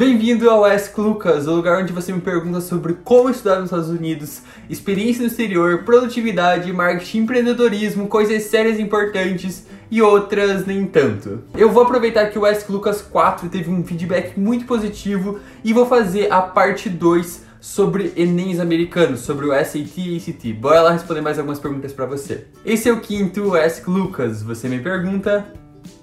Bem-vindo ao Ask Lucas, o lugar onde você me pergunta sobre como estudar nos Estados Unidos, experiência no exterior, produtividade, marketing, empreendedorismo, coisas sérias e importantes e outras nem tanto. Eu vou aproveitar que o Ask Lucas 4 teve um feedback muito positivo e vou fazer a parte 2 sobre Enems americanos, sobre o SAT e ACT. Bora lá responder mais algumas perguntas para você. Esse é o quinto Ask Lucas. Você me pergunta,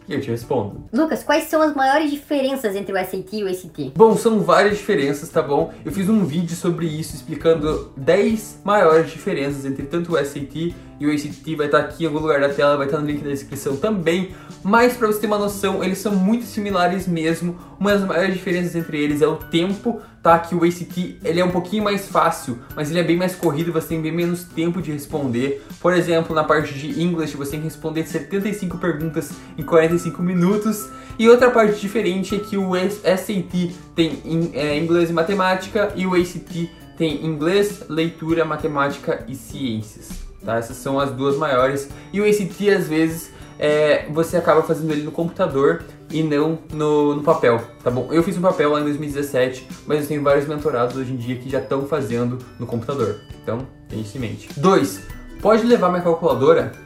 e eu te respondo. Lucas, quais são as maiores diferenças entre o SAT e o ACT? Bom, são várias diferenças, tá bom? Eu fiz um vídeo sobre isso explicando 10 maiores diferenças entre tanto o SAT e o ACT vai estar aqui em algum lugar da tela, vai estar no link da descrição também. Mas para você ter uma noção, eles são muito similares mesmo. Uma das maiores diferenças entre eles é o tempo, tá? Que o ACT ele é um pouquinho mais fácil, mas ele é bem mais corrido, você tem bem menos tempo de responder. Por exemplo, na parte de English, você tem que responder 75 perguntas em 45 minutos. E outra parte diferente é que o SAT tem é, inglês e matemática e o ACT tem inglês, leitura, matemática e ciências. Tá? Essas são as duas maiores. E o ACT, às vezes, é, você acaba fazendo ele no computador e não no, no, papel, tá bom? Eu fiz um papel lá em 2017, mas eu tenho vários mentorados hoje em dia que já estão fazendo no computador. Então, tenha isso em mente. 2. Pode levar minha calculadora?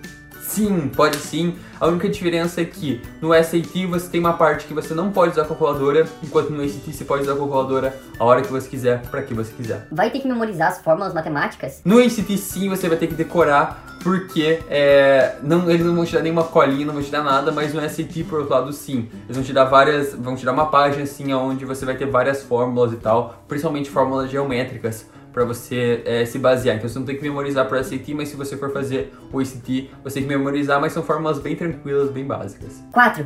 Sim, pode sim. A única diferença é que no SAT você tem uma parte que você não pode usar a calculadora, enquanto no ACT você pode usar a calculadora a hora que você quiser, para que você quiser. Vai ter que memorizar as fórmulas matemáticas? No ACT sim, você vai ter que decorar, porque é, não, eles não vão te dar nenhuma colinha, não vão te dar nada, mas no SAT, por outro lado, sim. Eles vão te dar várias, vão te dar uma página assim, onde você vai ter várias fórmulas e tal, principalmente fórmulas geométricas para você é, se basear. Então você não tem que memorizar para SAT, mas se você for fazer o ACT, você tem que memorizar, mas são fórmulas bem tranquilas, bem básicas. 4.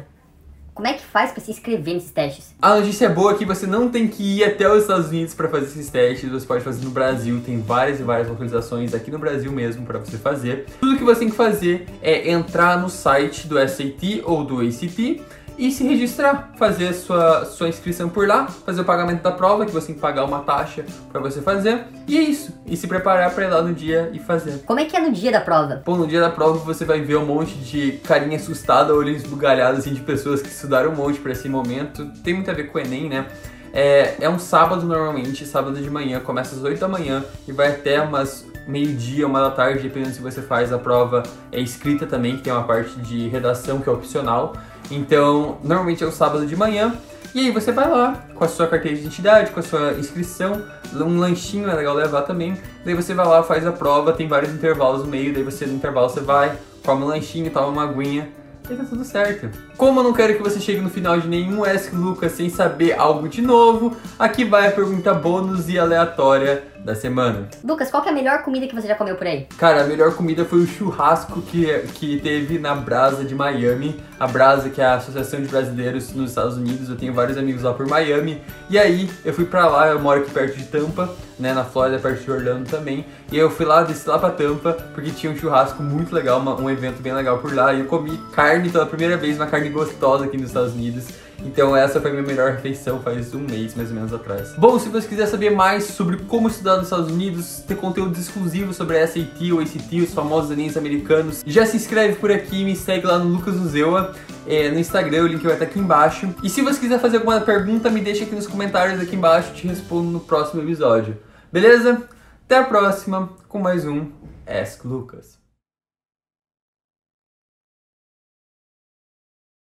Como é que faz para se inscrever nesses testes? A notícia boa é que você não tem que ir até os Estados Unidos para fazer esses testes, você pode fazer no Brasil, tem várias e várias localizações aqui no Brasil mesmo para você fazer. Tudo que você tem que fazer é entrar no site do SAT ou do ACT e se registrar, fazer sua, sua inscrição por lá, fazer o pagamento da prova, que você tem que pagar uma taxa para você fazer, e é isso. E se preparar para ir lá no dia e fazer. Como é que é no dia da prova? Bom, no dia da prova você vai ver um monte de carinha assustada, olhos bugalhados assim, de pessoas que estudaram um monte para esse momento. Tem muito a ver com o Enem, né? É, é um sábado normalmente, sábado de manhã, começa às 8 da manhã e vai até umas meio-dia, uma da tarde, dependendo se você faz a prova é escrita também, que tem uma parte de redação que é opcional. Então, normalmente é o sábado de manhã. E aí você vai lá com a sua carteira de identidade, com a sua inscrição, um lanchinho é legal levar também. Daí você vai lá, faz a prova, tem vários intervalos no meio, daí você no intervalo você vai, come um lanchinho, toma uma aguinha, e tá tudo certo. Como eu não quero que você chegue no final de nenhum Ask Lucas sem saber algo de novo, aqui vai a pergunta bônus e aleatória da semana. Lucas, qual é a melhor comida que você já comeu por aí? Cara, a melhor comida foi o churrasco que, que teve na Brasa de Miami. A Brasa, que é a Associação de Brasileiros nos Estados Unidos. Eu tenho vários amigos lá por Miami. E aí, eu fui pra lá, eu moro aqui perto de Tampa, né, na Flórida, perto de Orlando também. E eu fui lá, desci lá pra Tampa, porque tinha um churrasco muito legal, uma, um evento bem legal por lá. E eu comi carne pela primeira vez, uma carne gostosa aqui nos Estados Unidos. Então essa foi minha melhor refeição faz um mês mais ou menos atrás. Bom, se você quiser saber mais sobre como estudar nos Estados Unidos, ter conteúdos exclusivos sobre a SAT ou ACT, os famosos Enems americanos, já se inscreve por aqui e me segue lá no Lucas Uzeua, é, no Instagram, o link vai estar aqui embaixo. E se você quiser fazer alguma pergunta, me deixa aqui nos comentários aqui embaixo, te respondo no próximo episódio. Beleza? Até a próxima com mais um Ask Lucas.